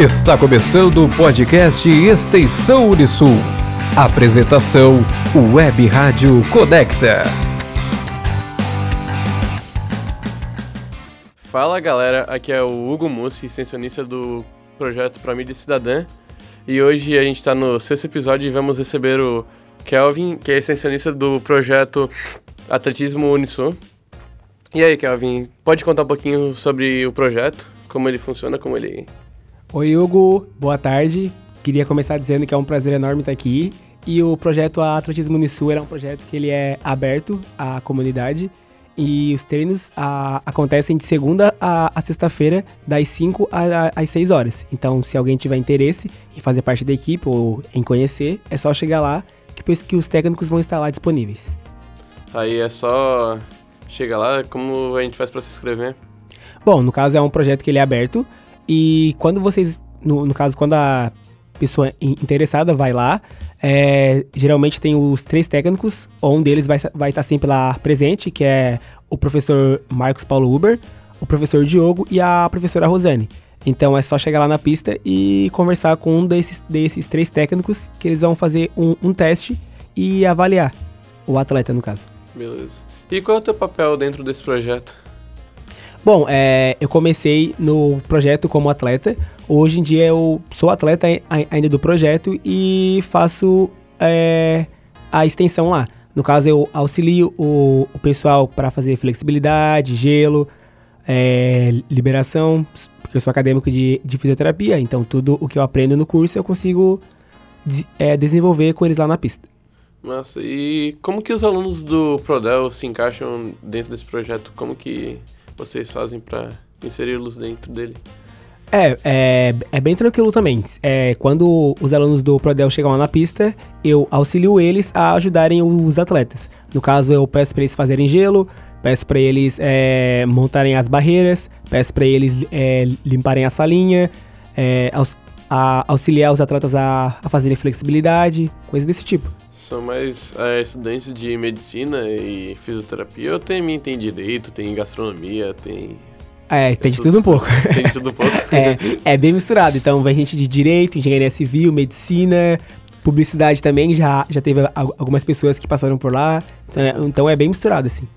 Está começando o podcast Extensão Unisul. Apresentação Web Rádio Conecta. Fala galera, aqui é o Hugo Mussi, extensionista do projeto Pra Mídia Cidadã. E hoje a gente está no sexto episódio e vamos receber o Kelvin, que é extensionista do projeto Atletismo Unisul. E aí, Kelvin, pode contar um pouquinho sobre o projeto, como ele funciona, como ele Oi, Hugo. Boa tarde. Queria começar dizendo que é um prazer enorme estar aqui. E o projeto Atletismo Unisul é um projeto que ele é aberto à comunidade. E os treinos a, acontecem de segunda a, a sexta-feira, das 5 às 6 horas. Então, se alguém tiver interesse em fazer parte da equipe ou em conhecer, é só chegar lá, que que os técnicos vão estar lá disponíveis. Aí é só chegar lá, como a gente faz para se inscrever? Bom, no caso é um projeto que ele é aberto, e quando vocês, no, no caso, quando a pessoa interessada vai lá, é, geralmente tem os três técnicos, um deles vai, vai estar sempre lá presente, que é o professor Marcos Paulo Uber, o professor Diogo e a professora Rosane. Então é só chegar lá na pista e conversar com um desses, desses três técnicos que eles vão fazer um, um teste e avaliar o atleta, no caso. Beleza. E qual é o teu papel dentro desse projeto? Bom, é, eu comecei no projeto como atleta. Hoje em dia eu sou atleta ainda do projeto e faço é, a extensão lá. No caso, eu auxilio o, o pessoal para fazer flexibilidade, gelo, é, liberação, porque eu sou acadêmico de, de, fisioterapia, então tudo o que eu aprendo no curso eu consigo de, é, desenvolver com eles lá na pista. Nossa, e como que os alunos do Prodel se encaixam dentro desse projeto? Como que vocês fazem para inseri-los dentro dele? É, é, é bem tranquilo também. É, quando os alunos do Prodel chegam lá na pista, eu auxilio eles a ajudarem os atletas. No caso, eu peço para eles fazerem gelo, peço para eles é, montarem as barreiras, peço para eles é, limparem a salinha, é, aux, a, auxiliar os atletas a, a fazerem flexibilidade, coisas desse tipo. São mais é, estudantes de medicina e fisioterapia ou tem, tem direito, tem gastronomia, tem é, tem de tudo um pouco. Tem de tudo um pouco. é, é bem misturado. Então, vem gente de direito, engenharia civil, medicina, publicidade também. Já, já teve algumas pessoas que passaram por lá. Então é, então é bem misturado, assim.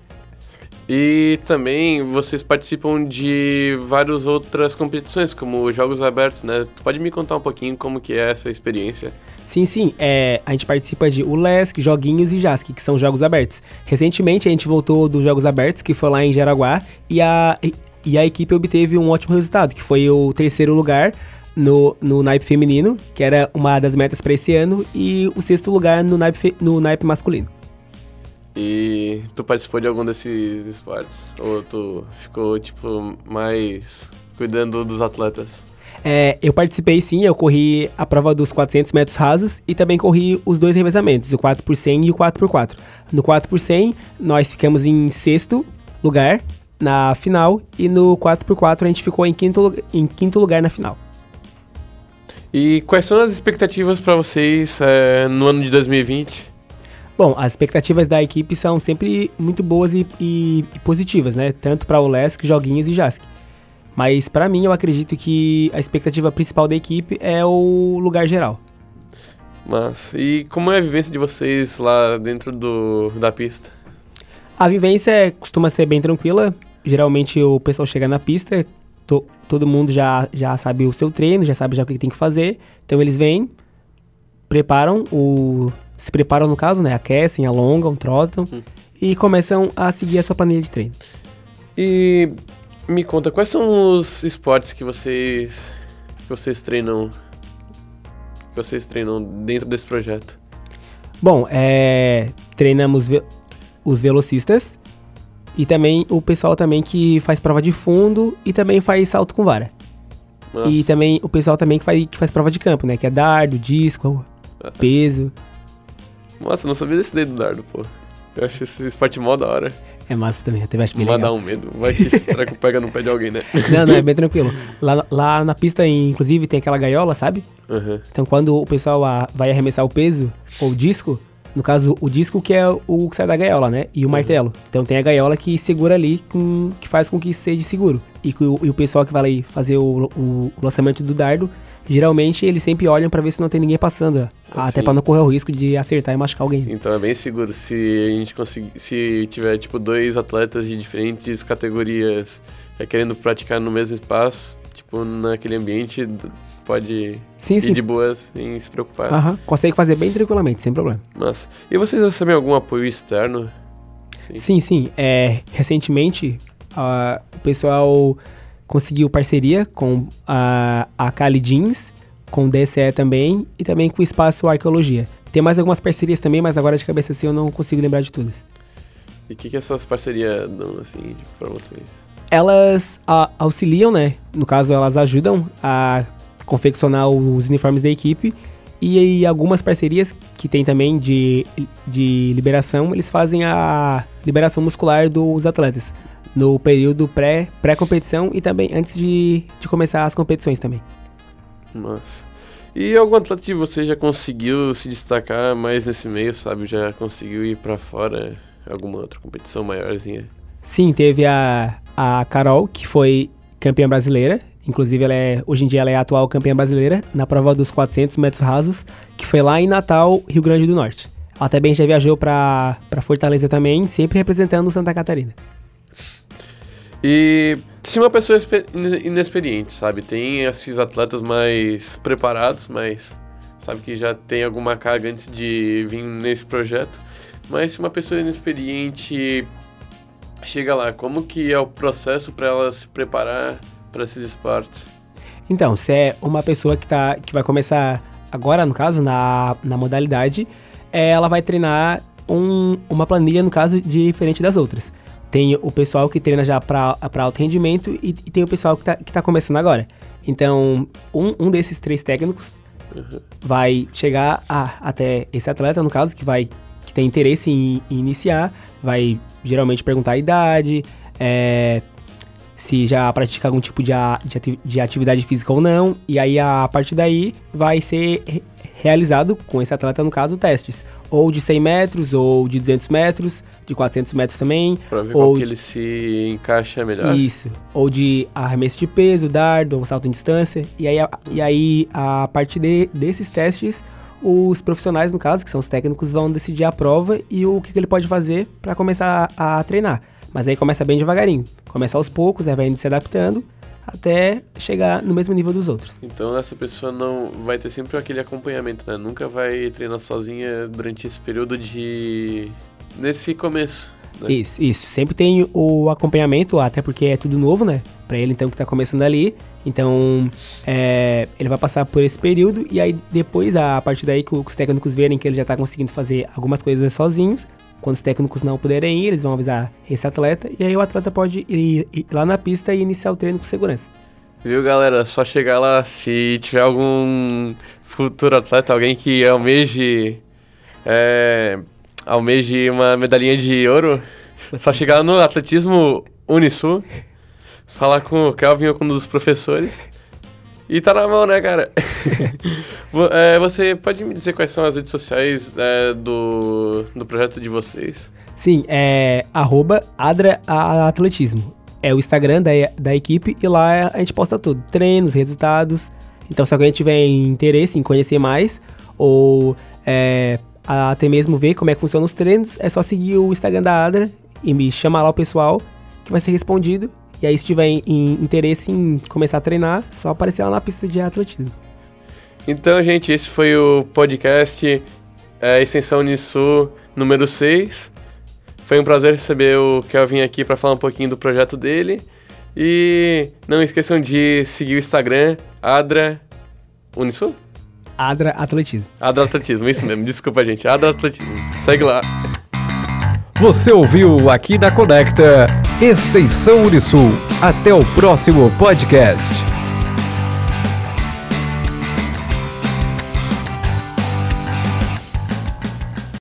E também vocês participam de várias outras competições, como Jogos Abertos, né? Tu pode me contar um pouquinho como que é essa experiência? Sim, sim. É, a gente participa de ULESC, Joguinhos e JASC, que são Jogos Abertos. Recentemente a gente voltou dos Jogos Abertos, que foi lá em Jaraguá, e a, e a equipe obteve um ótimo resultado, que foi o terceiro lugar no, no naipe feminino, que era uma das metas para esse ano, e o sexto lugar no naipe, no naipe masculino. E tu participou de algum desses esportes? Ou tu ficou, tipo, mais cuidando dos atletas? É, eu participei sim, eu corri a prova dos 400 metros rasos e também corri os dois revezamentos, o 4 por 100 e o 4 por 4 No 4 por 100 nós ficamos em sexto lugar na final e no 4 por 4 a gente ficou em quinto, em quinto lugar na final. E quais são as expectativas para vocês é, no ano de 2020? Bom, as expectativas da equipe são sempre muito boas e, e, e positivas, né? Tanto para o Lesk, Joguinhos e Jask. Mas para mim eu acredito que a expectativa principal da equipe é o lugar geral. Mas e como é a vivência de vocês lá dentro do, da pista? A vivência é, costuma ser bem tranquila. Geralmente o pessoal chega na pista, to, todo mundo já, já sabe o seu treino, já sabe já o que tem que fazer. Então eles vêm, preparam o se preparam no caso, né? Aquecem, alongam, trotam hum. e começam a seguir a sua planilha de treino. E me conta, quais são os esportes que vocês que vocês treinam que vocês treinam dentro desse projeto? Bom, é, treinamos ve os velocistas e também o pessoal também que faz prova de fundo e também faz salto com vara. Nossa. E também o pessoal também que faz, que faz prova de campo, né? Que é dardo, disco, peso. Nossa, eu não sabia desse daí do dardo, pô. Eu acho esse esporte mó da hora. É massa também, até acho bem Vai dar um medo. Vai que será que pega no pé de alguém, né? Não, não, é bem tranquilo. Lá, lá na pista, inclusive, tem aquela gaiola, sabe? Uhum. Então, quando o pessoal vai arremessar o peso ou o disco, No caso, o disco que é o que sai da gaiola, né? E o martelo. Então tem a gaiola que segura ali, com, que faz com que seja seguro. E, que o, e o pessoal que vai ali fazer o, o- o lançamento do dardo, geralmente eles sempre olham pra ver se não tem ninguém passando. Até Sim. pra não correr o risco de acertar e machucar alguém. Então é bem seguro se a gente conseguir. Se tiver, tipo, dois atletas de diferentes categorias é, querendo praticar no mesmo espaço, tipo, naquele ambiente, pode Sim, ir sim. de boas sem se preocupar. Aham, consegue fazer bem tranquilamente, sem problema. Mas. E vocês recebem algum apoio externo? Sim. Sim, sim. É, recentemente, o pessoal conseguiu parceria com a, a Cali Jeans, com o DSE também, e também com o Espaço Arqueologia. Tem mais algumas parcerias também, mas agora de cabeça assim eu não consigo lembrar de todas. E o que, que essas parcerias dão, assim, pra vocês? Elas ah, auxiliam, né? No caso, elas ajudam a confeccionar os uniformes da equipe. E aí, algumas parcerias que tem também de, de liberação, eles fazem a liberação muscular dos atletas no período pré- pré-competição e também antes de, de começar as competições também. Mas. E algum atleta de vocês já conseguiu se destacar mais nesse meio, sabe? Já conseguiu ir pra fora alguma outra competição maiorzinha? Sim, teve a, a Carol, que foi campeã brasileira. Inclusive, ela é, hoje em dia ela é a atual campeã brasileira na prova dos 400 metros rasos, que foi lá em Natal, Rio Grande do Norte. Ela também já viajou para Fortaleza também, sempre representando Santa Catarina. E se uma pessoa expe- ine- inexperiente, sabe? Tem esses atletas mais preparados, mas sabe que já tem alguma carga antes de vir nesse projeto. Mas se uma pessoa inexperiente chega lá, como que é o processo para ela se preparar para esses esportes? Então, se é uma pessoa que, tá, que vai começar agora, no caso, na, na modalidade, é, ela vai treinar um- uma planilha, no caso, diferente das outras. Tem o pessoal que treina já para alto rendimento e, e tem o pessoal que tá, que tá começando agora. Então, um, um desses três técnicos vai chegar a- até esse atleta, no caso, que vai que tem interesse em, em iniciar, vai geralmente perguntar a idade, é, se já pratica algum tipo de, a- de ati- de atividade física ou não, e aí a partir daí vai ser re- realizado com esse atleta, no caso, testes, ou de 100 metros, ou de 200 metros, de 400 metros também, Para ver Ou qual que de- ele se encaixa melhor? isso. Ou de arremesso de peso, dardo, ou salto em distância. E aí, a, e aí, a partir de- desses testes, os profissionais, no caso, que são os técnicos, vão decidir a prova e o que, que ele pode fazer para começar a, a treinar. Mas aí começa bem devagarinho. Começa aos poucos, aí vai indo se adaptando até chegar no mesmo nível dos outros. Então essa pessoa não vai ter sempre aquele acompanhamento, né? Nunca vai treinar sozinha durante esse período de nesse começo. né? Isso, isso. Sempre tem o acompanhamento, até porque é tudo novo, né? Pra ele, então, que tá começando ali. Então, é, ele vai passar por esse período e aí depois, a partir daí que os técnicos verem que ele já tá conseguindo fazer algumas coisas sozinhos, quando os técnicos não puderem ir, eles vão avisar esse atleta e aí o atleta pode ir, ir lá na pista e iniciar o treino com segurança. Viu, galera? Só chegar lá se tiver algum futuro atleta, alguém que almeje é, almeje uma medalhinha de ouro, é só chegar no atletismo Unisul, falar com o Calvin ou com um dos professores. E tá na mão, né, cara? É, você pode me dizer quais são as redes sociais é, do, do projeto de vocês? Sim, é arroba Adra Atletismo. É o Instagram da, da equipe e lá a gente posta tudo. Treinos, resultados. Então se alguém tiver interesse em conhecer mais ou é, até mesmo ver como é que funcionam os treinos, é só seguir o Instagram da Adra e me chamar lá o pessoal que vai ser respondido. E aí se tiver em- em interesse em começar a treinar, é só aparecer lá na pista de atletismo. Então, gente, esse foi o podcast é, Extensão Unisul número 6. Foi um prazer receber o Kelvin aqui para falar um pouquinho do projeto dele. E não esqueçam de seguir o Instagram, Adra Unisul? Adra Atletismo. Adra Atletismo, isso mesmo, desculpa, gente. Adra Atletismo. Segue lá. Você ouviu aqui da Conecta Extensão Unisul. Até o próximo podcast.